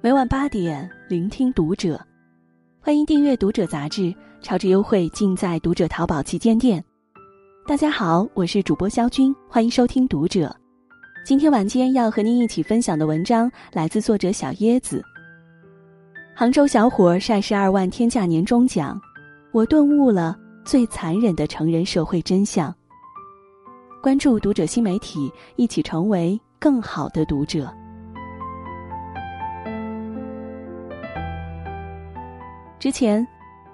每晚八点，聆听读者。欢迎订阅《读者》杂志，超值优惠尽在《读者》淘宝旗舰店。大家好，我是主播肖军，欢迎收听《读者》。今天晚间要和您一起分享的文章来自作者小椰子。杭州小伙晒十二万天价年终奖，我顿悟了最残忍的成人社会真相。关注《读者》新媒体，一起成为更好的读者。之前，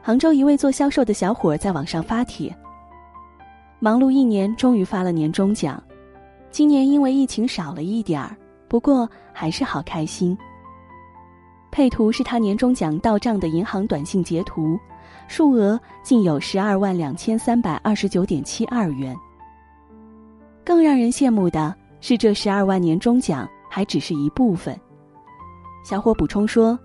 杭州一位做销售的小伙在网上发帖：忙碌一年，终于发了年终奖。今年因为疫情少了一点儿，不过还是好开心。配图是他年终奖到账的银行短信截图，数额竟有十二万两千三百二十九点七二元。更让人羡慕的是，这十二万年终奖还只是一部分。小伙补充说。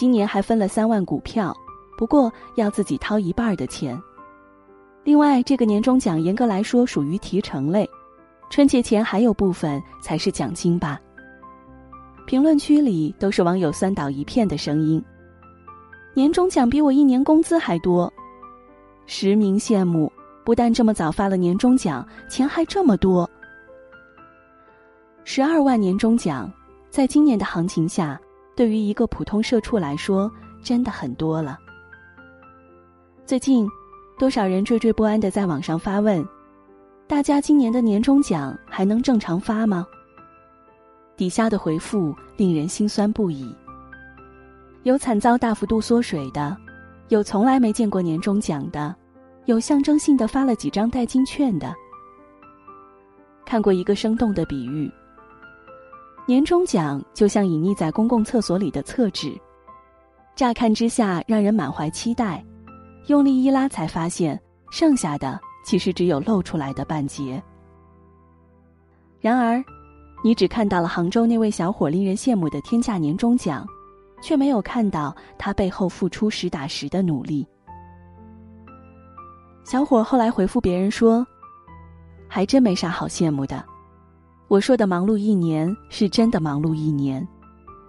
今年还分了三万股票，不过要自己掏一半的钱。另外，这个年终奖严格来说属于提成类，春节前还有部分才是奖金吧。评论区里都是网友酸倒一片的声音。年终奖比我一年工资还多，实名羡慕。不但这么早发了年终奖，钱还这么多。十二万年终奖，在今年的行情下。对于一个普通社畜来说，真的很多了。最近，多少人惴惴不安的在网上发问：“大家今年的年终奖还能正常发吗？”底下的回复令人心酸不已。有惨遭大幅度缩水的，有从来没见过年终奖的，有象征性的发了几张代金券的。看过一个生动的比喻。年终奖就像隐匿在公共厕所里的厕纸，乍看之下让人满怀期待，用力一拉才发现，剩下的其实只有露出来的半截。然而，你只看到了杭州那位小伙令人羡慕的天价年终奖，却没有看到他背后付出实打实的努力。小伙后来回复别人说：“还真没啥好羡慕的。”我说的忙碌一年是真的忙碌一年，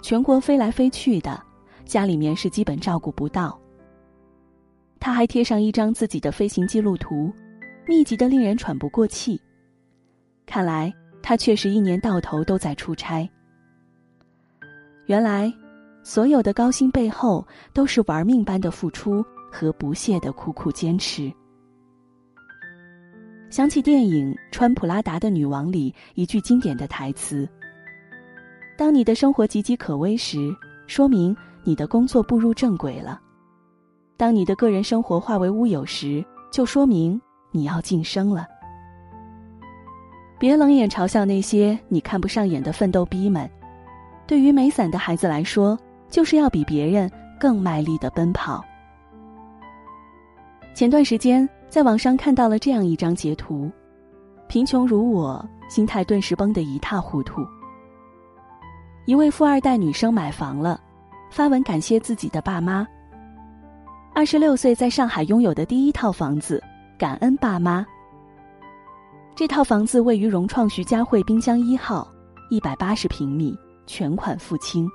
全国飞来飞去的，家里面是基本照顾不到。他还贴上一张自己的飞行记录图，密集的令人喘不过气。看来他确实一年到头都在出差。原来，所有的高薪背后都是玩命般的付出和不懈的苦苦坚持。想起电影《穿普拉达的女王》里一句经典的台词：“当你的生活岌岌可危时，说明你的工作步入正轨了；当你的个人生活化为乌有时，就说明你要晋升了。”别冷眼嘲笑那些你看不上眼的奋斗逼们，对于没伞的孩子来说，就是要比别人更卖力的奔跑。前段时间。在网上看到了这样一张截图，贫穷如我，心态顿时崩得一塌糊涂。一位富二代女生买房了，发文感谢自己的爸妈。二十六岁在上海拥有的第一套房子，感恩爸妈。这套房子位于融创徐家汇滨江一号，一百八十平米，全款付清。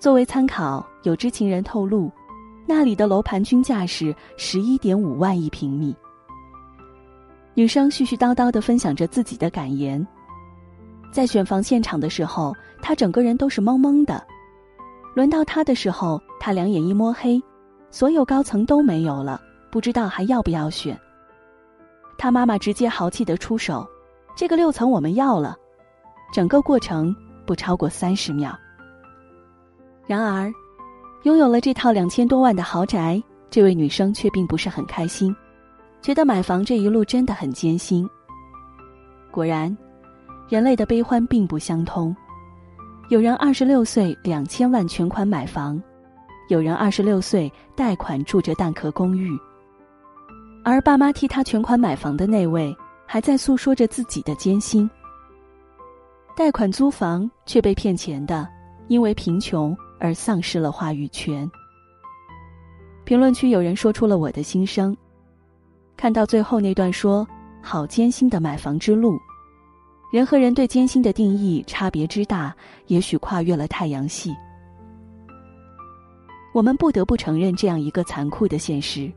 作为参考，有知情人透露。那里的楼盘均价是十一点五万一平米。女生絮絮叨叨的分享着自己的感言。在选房现场的时候，她整个人都是懵懵的。轮到她的时候，她两眼一摸黑，所有高层都没有了，不知道还要不要选。她妈妈直接豪气的出手：“这个六层我们要了。”整个过程不超过三十秒。然而。拥有了这套两千多万的豪宅，这位女生却并不是很开心，觉得买房这一路真的很艰辛。果然，人类的悲欢并不相通。有人二十六岁两千万全款买房，有人二十六岁贷款住着蛋壳公寓。而爸妈替他全款买房的那位，还在诉说着自己的艰辛。贷款租房却被骗钱的，因为贫穷。而丧失了话语权。评论区有人说出了我的心声，看到最后那段说：“好艰辛的买房之路。”人和人对艰辛的定义差别之大，也许跨越了太阳系。我们不得不承认这样一个残酷的现实：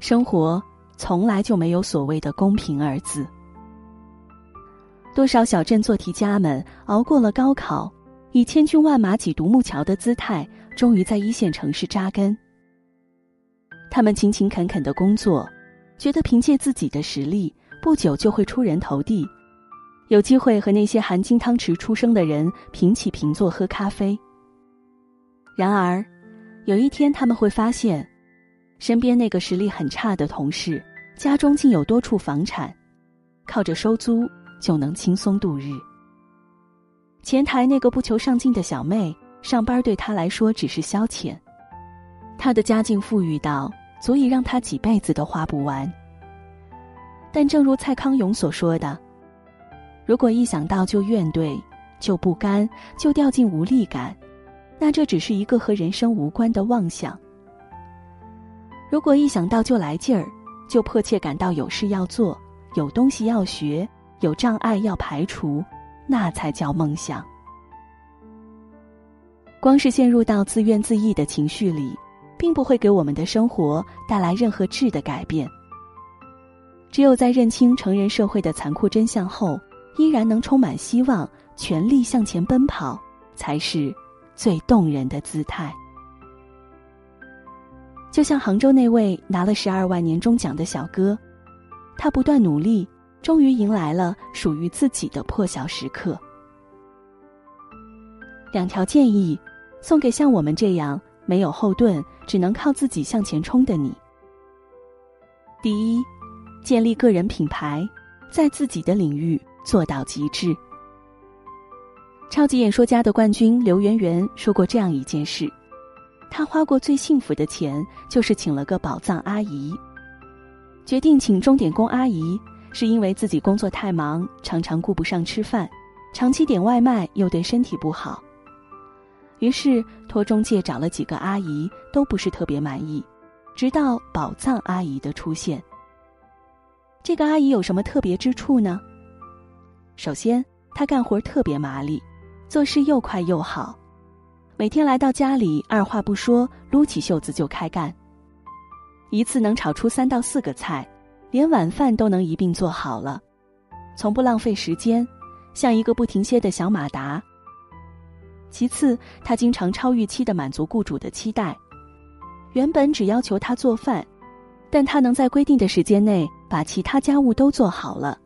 生活从来就没有所谓的公平二字。多少小镇做题家们熬过了高考，以千军万马挤独木桥的姿态，终于在一线城市扎根。他们勤勤恳恳的工作，觉得凭借自己的实力，不久就会出人头地，有机会和那些含金汤匙出生的人平起平坐喝咖啡。然而，有一天他们会发现，身边那个实力很差的同事，家中竟有多处房产，靠着收租就能轻松度日。前台那个不求上进的小妹，上班对她来说只是消遣，她的家境富裕到。足以让他几辈子都花不完。但正如蔡康永所说的：“如果一想到就怨怼、就不甘、就掉进无力感，那这只是一个和人生无关的妄想。如果一想到就来劲儿，就迫切感到有事要做、有东西要学、有障碍要排除，那才叫梦想。光是陷入到自怨自艾的情绪里。”并不会给我们的生活带来任何质的改变。只有在认清成人社会的残酷真相后，依然能充满希望、全力向前奔跑，才是最动人的姿态。就像杭州那位拿了十二万年终奖的小哥，他不断努力，终于迎来了属于自己的破晓时刻。两条建议，送给像我们这样。没有后盾，只能靠自己向前冲的你。第一，建立个人品牌，在自己的领域做到极致。超级演说家的冠军刘媛媛说过这样一件事：，她花过最幸福的钱，就是请了个宝藏阿姨。决定请钟点工阿姨，是因为自己工作太忙，常常顾不上吃饭，长期点外卖又对身体不好。于是托中介找了几个阿姨，都不是特别满意。直到宝藏阿姨的出现。这个阿姨有什么特别之处呢？首先，她干活特别麻利，做事又快又好。每天来到家里，二话不说，撸起袖子就开干。一次能炒出三到四个菜，连晚饭都能一并做好了，从不浪费时间，像一个不停歇的小马达。其次，他经常超预期的满足雇主的期待。原本只要求他做饭，但他能在规定的时间内把其他家务都做好了，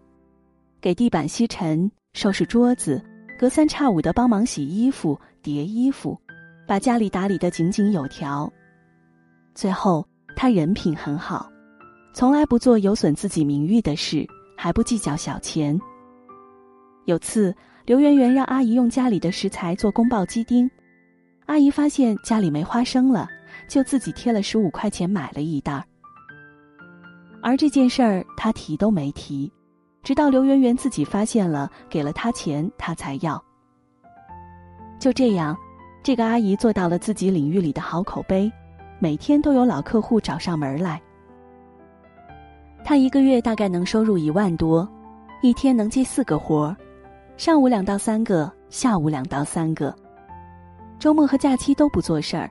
给地板吸尘、收拾桌子，隔三差五的帮忙洗衣服、叠衣服，把家里打理得井井有条。最后，他人品很好，从来不做有损自己名誉的事，还不计较小钱。有次。刘媛媛让阿姨用家里的食材做宫保鸡丁，阿姨发现家里没花生了，就自己贴了十五块钱买了一袋。而这件事儿她提都没提，直到刘媛媛自己发现了，给了她钱，她才要。就这样，这个阿姨做到了自己领域里的好口碑，每天都有老客户找上门来。他一个月大概能收入一万多，一天能接四个活儿。上午两到三个，下午两到三个，周末和假期都不做事儿，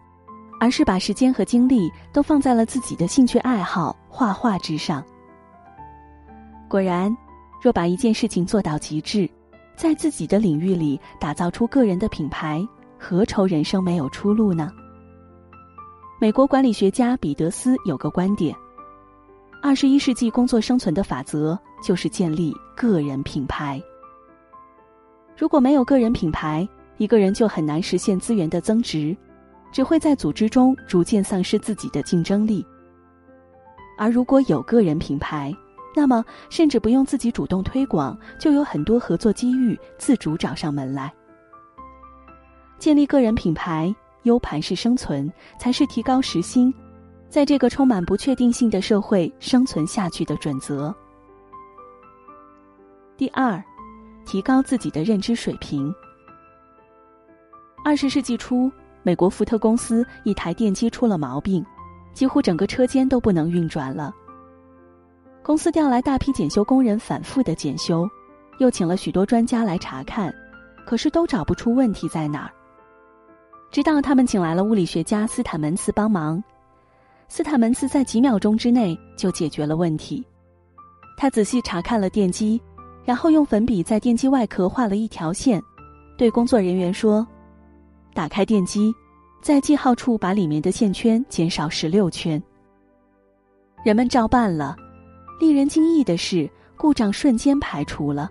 而是把时间和精力都放在了自己的兴趣爱好画画之上。果然，若把一件事情做到极致，在自己的领域里打造出个人的品牌，何愁人生没有出路呢？美国管理学家彼得斯有个观点：二十一世纪工作生存的法则就是建立个人品牌。如果没有个人品牌，一个人就很难实现资源的增值，只会在组织中逐渐丧失自己的竞争力。而如果有个人品牌，那么甚至不用自己主动推广，就有很多合作机遇自主找上门来。建立个人品牌，U 盘式生存，才是提高时薪，在这个充满不确定性的社会生存下去的准则。第二。提高自己的认知水平。二十世纪初，美国福特公司一台电机出了毛病，几乎整个车间都不能运转了。公司调来大批检修工人，反复的检修，又请了许多专家来查看，可是都找不出问题在哪儿。直到他们请来了物理学家斯坦门茨帮忙，斯坦门茨在几秒钟之内就解决了问题。他仔细查看了电机，然后用粉笔在电机外壳画了一条线，对工作人员说：“打开电机，在记号处把里面的线圈减少十六圈。”人们照办了。令人惊异的是，故障瞬间排除了。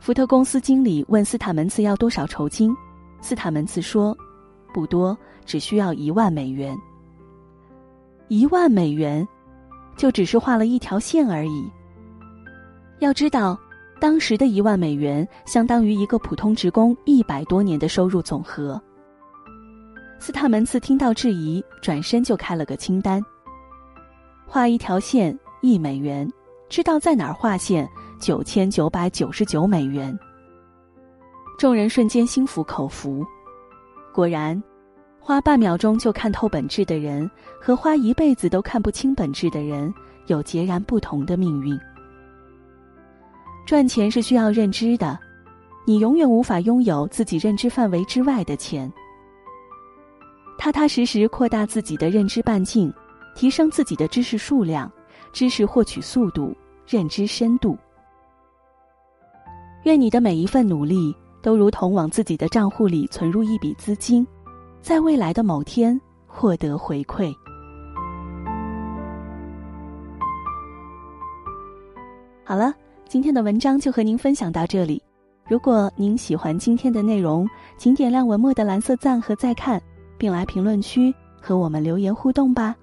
福特公司经理问斯坦门茨要多少酬金。斯坦门茨说：“不多，只需要一万美元。一万美元，就只是画了一条线而已。要知道，当时的一万美元相当于一个普通职工一百多年的收入总和。”斯坦门茨听到质疑，转身就开了个清单：画一条线一美元，知道在哪儿画线九千九百九十九美元。众人瞬间心服口服。果然，花半秒钟就看透本质的人，和花一辈子都看不清本质的人，有截然不同的命运。赚钱是需要认知的，你永远无法拥有自己认知范围之外的钱。踏踏实实扩大自己的认知半径，提升自己的知识数量、知识获取速度、认知深度。愿你的每一份努力。都如同往自己的账户里存入一笔资金，在未来的某天获得回馈。好了，今天的文章就和您分享到这里。如果您喜欢今天的内容，请点亮文末的蓝色赞和再看，并来评论区和我们留言互动吧。